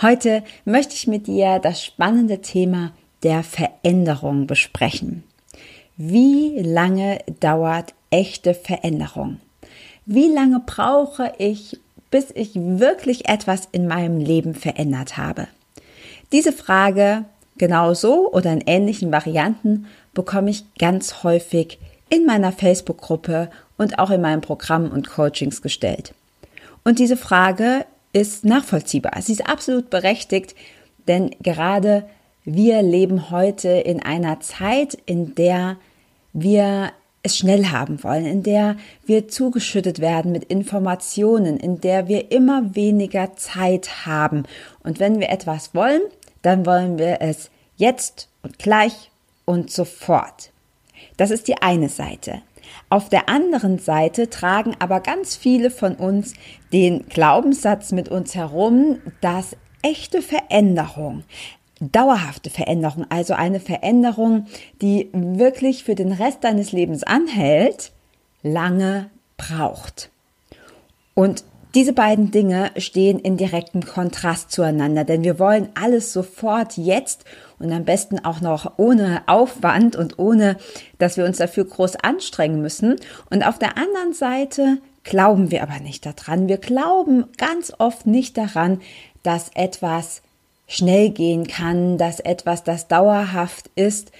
Heute möchte ich mit dir das spannende Thema der Veränderung besprechen. Wie lange dauert echte Veränderung? Wie lange brauche ich, bis ich wirklich etwas in meinem Leben verändert habe? Diese Frage genauso oder in ähnlichen Varianten bekomme ich ganz häufig in meiner Facebook-Gruppe und auch in meinen Programmen und Coachings gestellt. Und diese Frage ist nachvollziehbar. Sie ist absolut berechtigt, denn gerade wir leben heute in einer Zeit, in der wir es schnell haben wollen, in der wir zugeschüttet werden mit Informationen, in der wir immer weniger Zeit haben. Und wenn wir etwas wollen, dann wollen wir es jetzt und gleich und sofort. Das ist die eine Seite. Auf der anderen Seite tragen aber ganz viele von uns den Glaubenssatz mit uns herum, dass echte Veränderung, dauerhafte Veränderung, also eine Veränderung, die wirklich für den Rest deines Lebens anhält, lange braucht. Und diese beiden Dinge stehen in direktem Kontrast zueinander, denn wir wollen alles sofort jetzt und am besten auch noch ohne Aufwand und ohne, dass wir uns dafür groß anstrengen müssen. Und auf der anderen Seite glauben wir aber nicht daran. Wir glauben ganz oft nicht daran, dass etwas schnell gehen kann, dass etwas, das dauerhaft ist,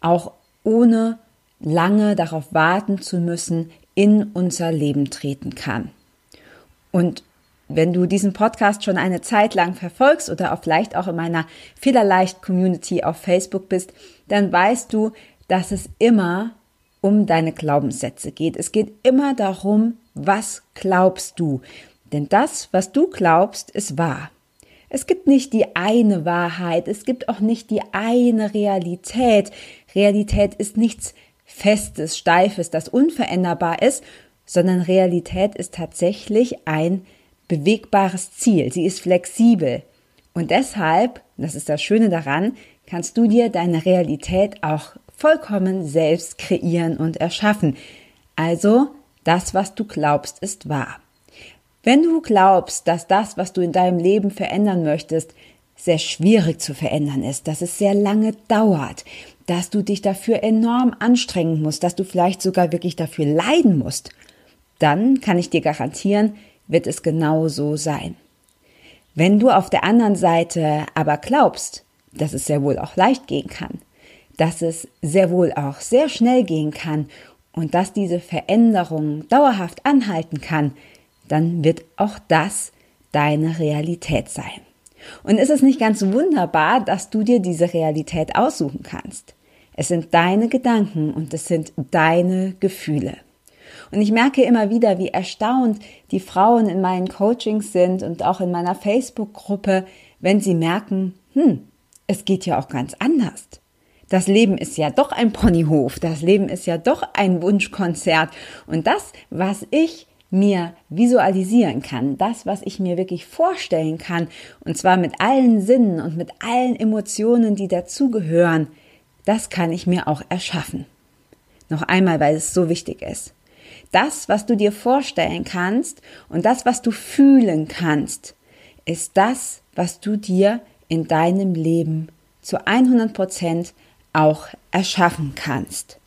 auch ohne lange darauf warten zu müssen, in unser Leben treten kann. Und wenn du diesen Podcast schon eine Zeit lang verfolgst oder auch vielleicht auch in meiner Fehlerleicht Community auf Facebook bist, dann weißt du, dass es immer um deine Glaubenssätze geht. Es geht immer darum, was glaubst du? Denn das, was du glaubst, ist wahr. Es gibt nicht die eine Wahrheit, es gibt auch nicht die eine Realität. Realität ist nichts Festes, Steifes, das unveränderbar ist, sondern Realität ist tatsächlich ein bewegbares Ziel. Sie ist flexibel. Und deshalb, das ist das Schöne daran, kannst du dir deine Realität auch vollkommen selbst kreieren und erschaffen. Also, das, was du glaubst, ist wahr. Wenn du glaubst, dass das, was du in deinem Leben verändern möchtest, sehr schwierig zu verändern ist, dass es sehr lange dauert, dass du dich dafür enorm anstrengen musst, dass du vielleicht sogar wirklich dafür leiden musst, dann kann ich dir garantieren, wird es genau so sein. Wenn du auf der anderen Seite aber glaubst, dass es sehr wohl auch leicht gehen kann, dass es sehr wohl auch sehr schnell gehen kann und dass diese Veränderung dauerhaft anhalten kann, dann wird auch das deine Realität sein. Und ist es nicht ganz wunderbar, dass du dir diese Realität aussuchen kannst? Es sind deine Gedanken und es sind deine Gefühle. Und ich merke immer wieder, wie erstaunt die Frauen in meinen Coachings sind und auch in meiner Facebook-Gruppe, wenn sie merken, hm, es geht ja auch ganz anders. Das Leben ist ja doch ein Ponyhof, das Leben ist ja doch ein Wunschkonzert und das, was ich mir visualisieren kann, das, was ich mir wirklich vorstellen kann, und zwar mit allen Sinnen und mit allen Emotionen, die dazugehören, das kann ich mir auch erschaffen. Noch einmal, weil es so wichtig ist. Das, was du dir vorstellen kannst und das, was du fühlen kannst, ist das, was du dir in deinem Leben zu 100 Prozent auch erschaffen kannst.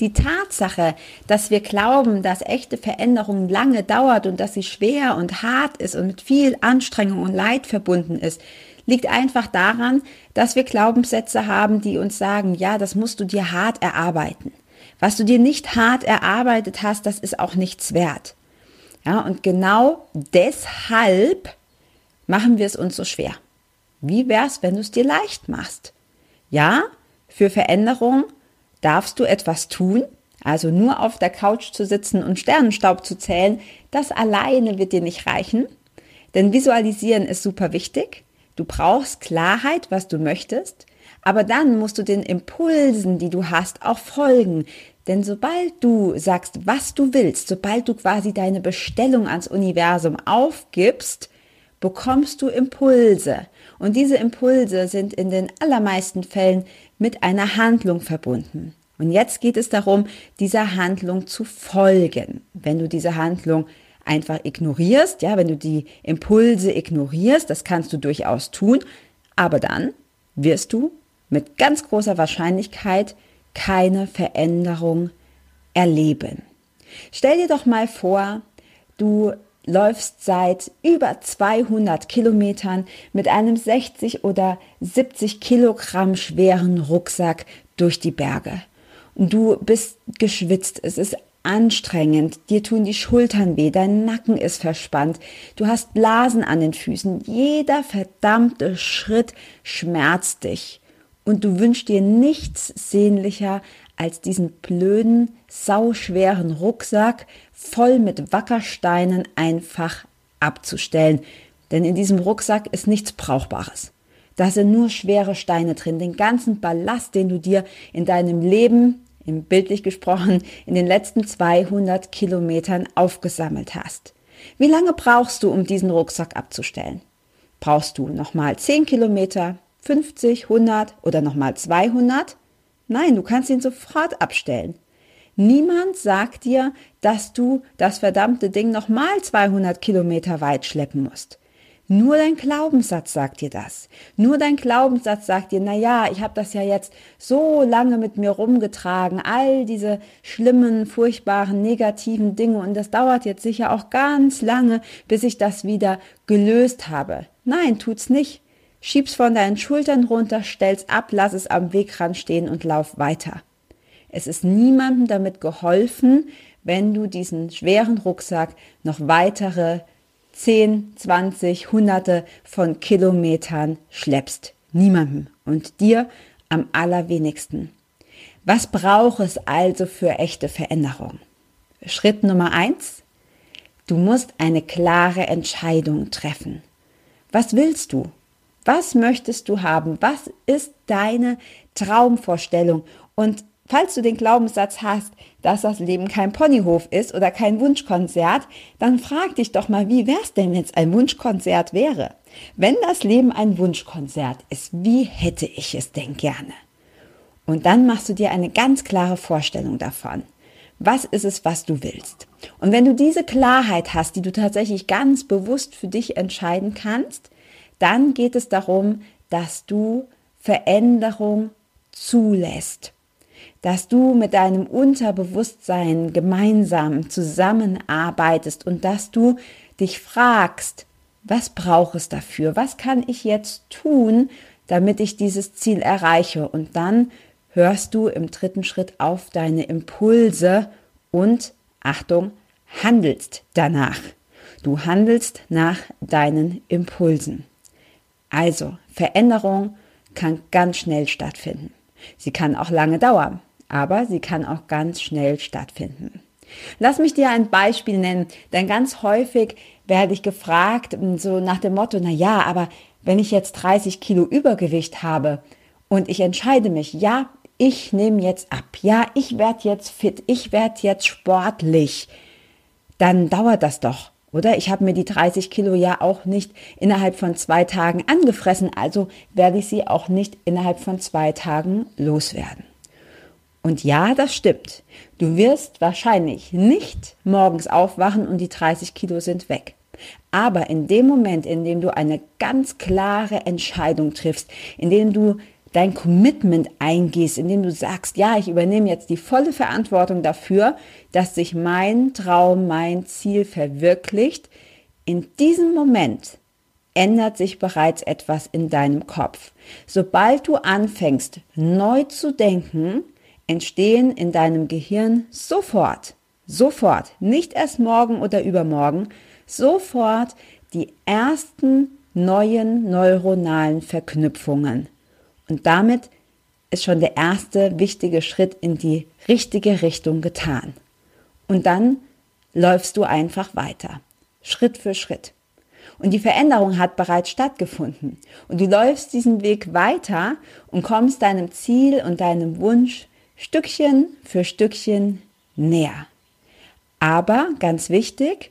Die Tatsache, dass wir glauben, dass echte Veränderung lange dauert und dass sie schwer und hart ist und mit viel Anstrengung und Leid verbunden ist, liegt einfach daran, dass wir Glaubenssätze haben, die uns sagen, ja, das musst du dir hart erarbeiten. Was du dir nicht hart erarbeitet hast, das ist auch nichts wert. Ja, und genau deshalb machen wir es uns so schwer. Wie wär's, wenn du es dir leicht machst? Ja, für Veränderung darfst du etwas tun, also nur auf der Couch zu sitzen und Sternenstaub zu zählen, das alleine wird dir nicht reichen. Denn visualisieren ist super wichtig. Du brauchst Klarheit, was du möchtest, aber dann musst du den Impulsen, die du hast, auch folgen. Denn sobald du sagst, was du willst, sobald du quasi deine Bestellung ans Universum aufgibst, bekommst du Impulse. Und diese Impulse sind in den allermeisten Fällen mit einer Handlung verbunden. Und jetzt geht es darum, dieser Handlung zu folgen. Wenn du diese Handlung einfach ignorierst, ja, wenn du die Impulse ignorierst, das kannst du durchaus tun, aber dann wirst du mit ganz großer Wahrscheinlichkeit keine Veränderung erleben. Stell dir doch mal vor, du läufst seit über 200 Kilometern mit einem 60 oder 70 Kilogramm schweren Rucksack durch die Berge. Und du bist geschwitzt, es ist anstrengend, dir tun die Schultern weh, dein Nacken ist verspannt, du hast Blasen an den Füßen, jeder verdammte Schritt schmerzt dich. Und du wünschst dir nichts sehnlicher, als diesen blöden, sauschweren Rucksack voll mit Wackersteinen einfach abzustellen. Denn in diesem Rucksack ist nichts Brauchbares. Da sind nur schwere Steine drin, den ganzen Ballast, den du dir in deinem Leben, im bildlich gesprochen, in den letzten 200 Kilometern aufgesammelt hast. Wie lange brauchst du, um diesen Rucksack abzustellen? Brauchst du nochmal 10 Kilometer, 50, 100 oder nochmal 200? Nein, du kannst ihn sofort abstellen. Niemand sagt dir, dass du das verdammte Ding nochmal 200 Kilometer weit schleppen musst. Nur dein Glaubenssatz sagt dir das. Nur dein Glaubenssatz sagt dir, na ja, ich habe das ja jetzt so lange mit mir rumgetragen, all diese schlimmen, furchtbaren, negativen Dinge und das dauert jetzt sicher auch ganz lange, bis ich das wieder gelöst habe. Nein, tut's nicht. Schieb's von deinen Schultern runter, stell's ab, lass es am Wegrand stehen und lauf weiter. Es ist niemandem damit geholfen, wenn du diesen schweren Rucksack noch weitere 10, 20, hunderte von Kilometern schleppst. Niemandem und dir am allerwenigsten. Was braucht es also für echte Veränderung? Schritt Nummer eins: Du musst eine klare Entscheidung treffen. Was willst du? Was möchtest du haben? Was ist deine Traumvorstellung? Und falls du den Glaubenssatz hast, dass das Leben kein Ponyhof ist oder kein Wunschkonzert, dann frag dich doch mal, wie wär's denn, wenn es ein Wunschkonzert wäre? Wenn das Leben ein Wunschkonzert ist, wie hätte ich es denn gerne? Und dann machst du dir eine ganz klare Vorstellung davon. Was ist es, was du willst? Und wenn du diese Klarheit hast, die du tatsächlich ganz bewusst für dich entscheiden kannst, dann geht es darum, dass du Veränderung zulässt, dass du mit deinem Unterbewusstsein gemeinsam zusammenarbeitest und dass du dich fragst, was braucht es dafür? Was kann ich jetzt tun, damit ich dieses Ziel erreiche? Und dann hörst du im dritten Schritt auf deine Impulse und, Achtung, handelst danach. Du handelst nach deinen Impulsen. Also, Veränderung kann ganz schnell stattfinden. Sie kann auch lange dauern, aber sie kann auch ganz schnell stattfinden. Lass mich dir ein Beispiel nennen, denn ganz häufig werde ich gefragt, so nach dem Motto, na ja, aber wenn ich jetzt 30 Kilo Übergewicht habe und ich entscheide mich, ja, ich nehme jetzt ab, ja, ich werde jetzt fit, ich werde jetzt sportlich, dann dauert das doch. Oder ich habe mir die 30 Kilo ja auch nicht innerhalb von zwei Tagen angefressen, also werde ich sie auch nicht innerhalb von zwei Tagen loswerden. Und ja, das stimmt. Du wirst wahrscheinlich nicht morgens aufwachen und die 30 Kilo sind weg. Aber in dem Moment, in dem du eine ganz klare Entscheidung triffst, in dem du dein Commitment eingehst, indem du sagst, ja, ich übernehme jetzt die volle Verantwortung dafür, dass sich mein Traum, mein Ziel verwirklicht, in diesem Moment ändert sich bereits etwas in deinem Kopf. Sobald du anfängst, neu zu denken, entstehen in deinem Gehirn sofort, sofort, nicht erst morgen oder übermorgen, sofort die ersten neuen neuronalen Verknüpfungen. Und damit ist schon der erste wichtige Schritt in die richtige Richtung getan. Und dann läufst du einfach weiter, Schritt für Schritt. Und die Veränderung hat bereits stattgefunden. Und du läufst diesen Weg weiter und kommst deinem Ziel und deinem Wunsch Stückchen für Stückchen näher. Aber ganz wichtig,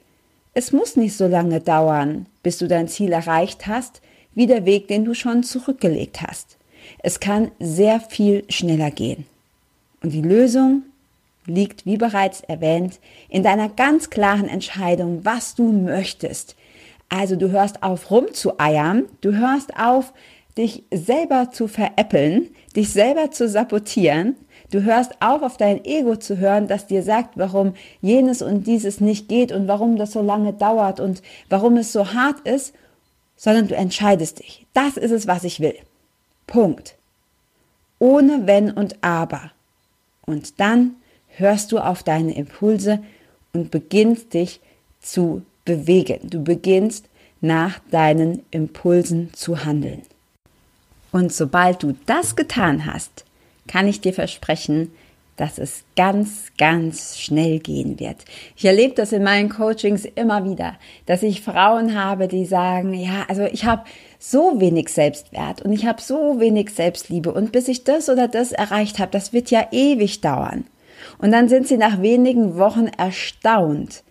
es muss nicht so lange dauern, bis du dein Ziel erreicht hast, wie der Weg, den du schon zurückgelegt hast. Es kann sehr viel schneller gehen. Und die Lösung liegt, wie bereits erwähnt, in deiner ganz klaren Entscheidung, was du möchtest. Also du hörst auf rumzueiern, du hörst auf, dich selber zu veräppeln, dich selber zu sabotieren, du hörst auf, auf dein Ego zu hören, das dir sagt, warum jenes und dieses nicht geht und warum das so lange dauert und warum es so hart ist, sondern du entscheidest dich. Das ist es, was ich will. Punkt. Ohne Wenn und Aber. Und dann hörst du auf deine Impulse und beginnst dich zu bewegen. Du beginnst nach deinen Impulsen zu handeln. Und sobald du das getan hast, kann ich dir versprechen, dass es ganz, ganz schnell gehen wird. Ich erlebe das in meinen Coachings immer wieder, dass ich Frauen habe, die sagen, ja, also ich habe so wenig Selbstwert und ich habe so wenig Selbstliebe und bis ich das oder das erreicht habe, das wird ja ewig dauern. Und dann sind sie nach wenigen Wochen erstaunt,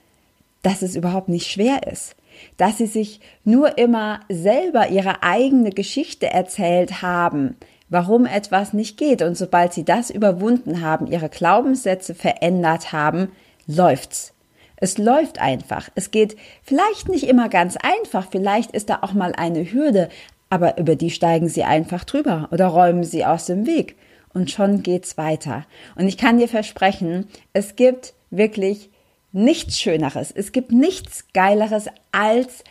dass es überhaupt nicht schwer ist, dass sie sich nur immer selber ihre eigene Geschichte erzählt haben, warum etwas nicht geht. Und sobald sie das überwunden haben, ihre Glaubenssätze verändert haben, läuft's. Es läuft einfach. Es geht vielleicht nicht immer ganz einfach, vielleicht ist da auch mal eine Hürde, aber über die steigen sie einfach drüber oder räumen sie aus dem Weg und schon geht's weiter. Und ich kann dir versprechen, es gibt wirklich nichts Schöneres, es gibt nichts Geileres als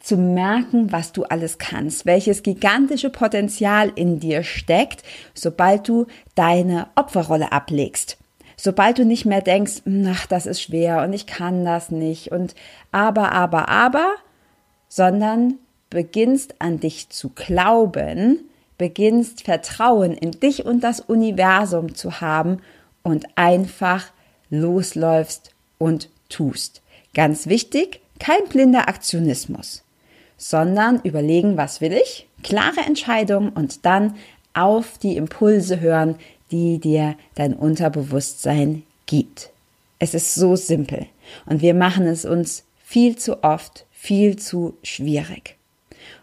zu merken, was du alles kannst, welches gigantische Potenzial in dir steckt, sobald du deine Opferrolle ablegst. Sobald du nicht mehr denkst, ach, das ist schwer und ich kann das nicht und aber, aber, aber, sondern beginnst an dich zu glauben, beginnst Vertrauen in dich und das Universum zu haben und einfach losläufst und tust. Ganz wichtig, kein blinder Aktionismus, sondern überlegen, was will ich, klare Entscheidung und dann auf die Impulse hören, die dir dein Unterbewusstsein gibt. Es ist so simpel und wir machen es uns viel zu oft viel zu schwierig.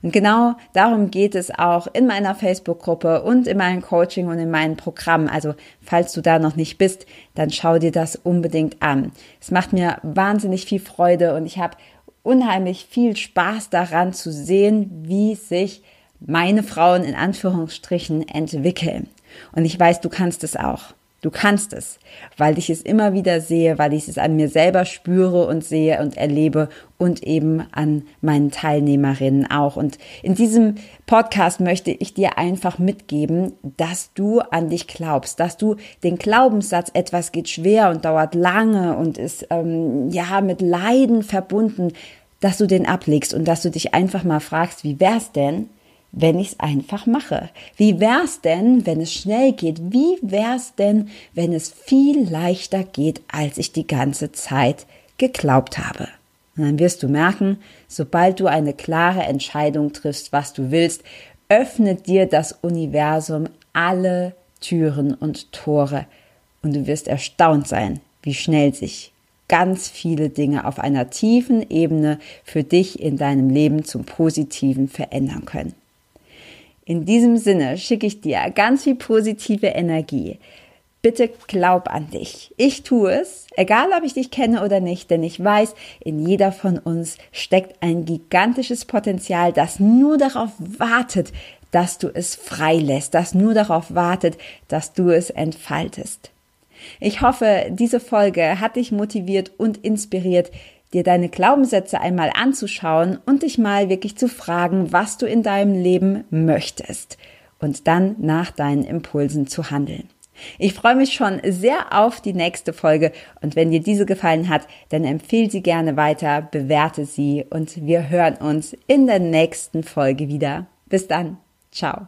Und genau darum geht es auch in meiner Facebook-Gruppe und in meinem Coaching und in meinem Programm. Also falls du da noch nicht bist, dann schau dir das unbedingt an. Es macht mir wahnsinnig viel Freude und ich habe unheimlich viel Spaß daran zu sehen, wie sich meine Frauen in Anführungsstrichen entwickeln. Und ich weiß, du kannst es auch. Du kannst es, weil ich es immer wieder sehe, weil ich es an mir selber spüre und sehe und erlebe und eben an meinen Teilnehmerinnen auch. Und in diesem Podcast möchte ich dir einfach mitgeben, dass du an dich glaubst, dass du den Glaubenssatz, etwas geht schwer und dauert lange und ist ähm, ja mit Leiden verbunden, dass du den ablegst und dass du dich einfach mal fragst, wie wär's denn, wenn ich es einfach mache? Wie wär's denn, wenn es schnell geht? Wie wär's denn, wenn es viel leichter geht, als ich die ganze Zeit geglaubt habe? Und dann wirst du merken, sobald du eine klare Entscheidung triffst, was du willst, öffnet dir das Universum alle Türen und Tore und du wirst erstaunt sein, wie schnell sich ganz viele Dinge auf einer tiefen Ebene für dich in deinem Leben zum Positiven verändern können. In diesem Sinne schicke ich dir ganz viel positive Energie. Bitte glaub an dich. Ich tue es, egal ob ich dich kenne oder nicht, denn ich weiß, in jeder von uns steckt ein gigantisches Potenzial, das nur darauf wartet, dass du es freilässt, das nur darauf wartet, dass du es entfaltest. Ich hoffe, diese Folge hat dich motiviert und inspiriert, dir deine Glaubenssätze einmal anzuschauen und dich mal wirklich zu fragen, was du in deinem Leben möchtest und dann nach deinen Impulsen zu handeln. Ich freue mich schon sehr auf die nächste Folge und wenn dir diese gefallen hat, dann empfehle sie gerne weiter, bewerte sie und wir hören uns in der nächsten Folge wieder. Bis dann. Ciao.